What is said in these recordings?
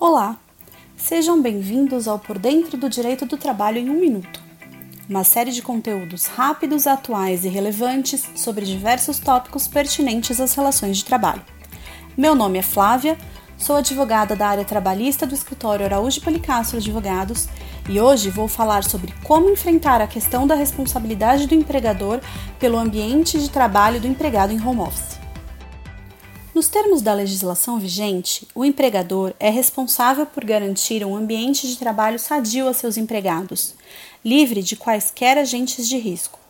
Olá, sejam bem-vindos ao Por Dentro do Direito do Trabalho em um Minuto, uma série de conteúdos rápidos, atuais e relevantes sobre diversos tópicos pertinentes às relações de trabalho. Meu nome é Flávia, sou advogada da área trabalhista do escritório Araújo Policastro Advogados e hoje vou falar sobre como enfrentar a questão da responsabilidade do empregador pelo ambiente de trabalho do empregado em home office. Nos termos da legislação vigente, o empregador é responsável por garantir um ambiente de trabalho sadio a seus empregados, livre de quaisquer agentes de risco.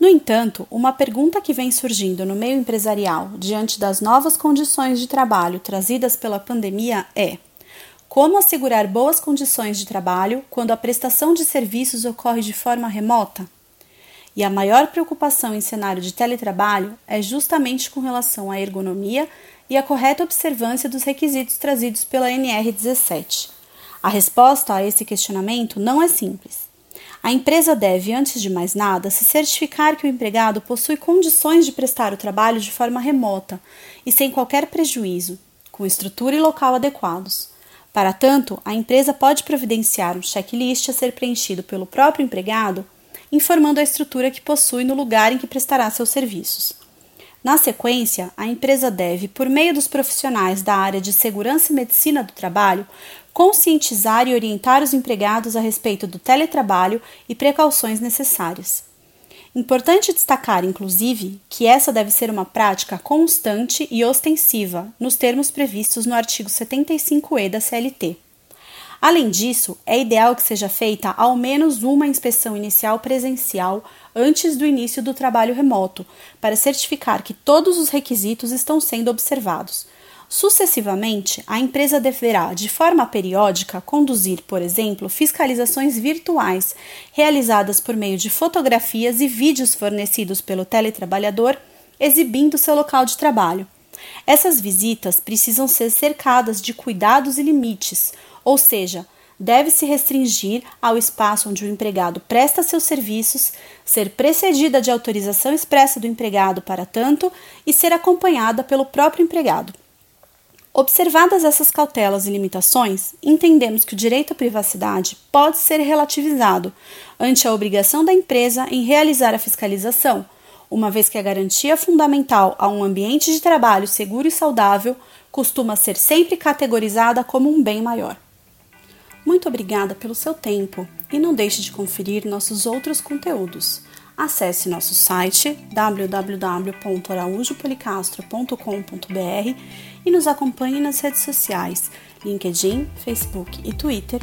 No entanto, uma pergunta que vem surgindo no meio empresarial diante das novas condições de trabalho trazidas pela pandemia é: como assegurar boas condições de trabalho quando a prestação de serviços ocorre de forma remota? E a maior preocupação em cenário de teletrabalho é justamente com relação à ergonomia e à correta observância dos requisitos trazidos pela NR17. A resposta a esse questionamento não é simples. A empresa deve, antes de mais nada, se certificar que o empregado possui condições de prestar o trabalho de forma remota e sem qualquer prejuízo, com estrutura e local adequados. Para tanto, a empresa pode providenciar um checklist a ser preenchido pelo próprio empregado informando a estrutura que possui no lugar em que prestará seus serviços. Na sequência, a empresa deve, por meio dos profissionais da área de segurança e medicina do trabalho, conscientizar e orientar os empregados a respeito do teletrabalho e precauções necessárias. Importante destacar, inclusive, que essa deve ser uma prática constante e ostensiva, nos termos previstos no artigo 75E da CLT. Além disso, é ideal que seja feita ao menos uma inspeção inicial presencial antes do início do trabalho remoto, para certificar que todos os requisitos estão sendo observados. Sucessivamente, a empresa deverá, de forma periódica, conduzir, por exemplo, fiscalizações virtuais, realizadas por meio de fotografias e vídeos fornecidos pelo teletrabalhador, exibindo seu local de trabalho. Essas visitas precisam ser cercadas de cuidados e limites, ou seja, deve-se restringir ao espaço onde o empregado presta seus serviços, ser precedida de autorização expressa do empregado para tanto e ser acompanhada pelo próprio empregado. Observadas essas cautelas e limitações, entendemos que o direito à privacidade pode ser relativizado ante a obrigação da empresa em realizar a fiscalização, uma vez que a garantia fundamental a um ambiente de trabalho seguro e saudável costuma ser sempre categorizada como um bem maior. Muito obrigada pelo seu tempo e não deixe de conferir nossos outros conteúdos. Acesse nosso site www.araújopolicastro.com.br e nos acompanhe nas redes sociais LinkedIn, Facebook e Twitter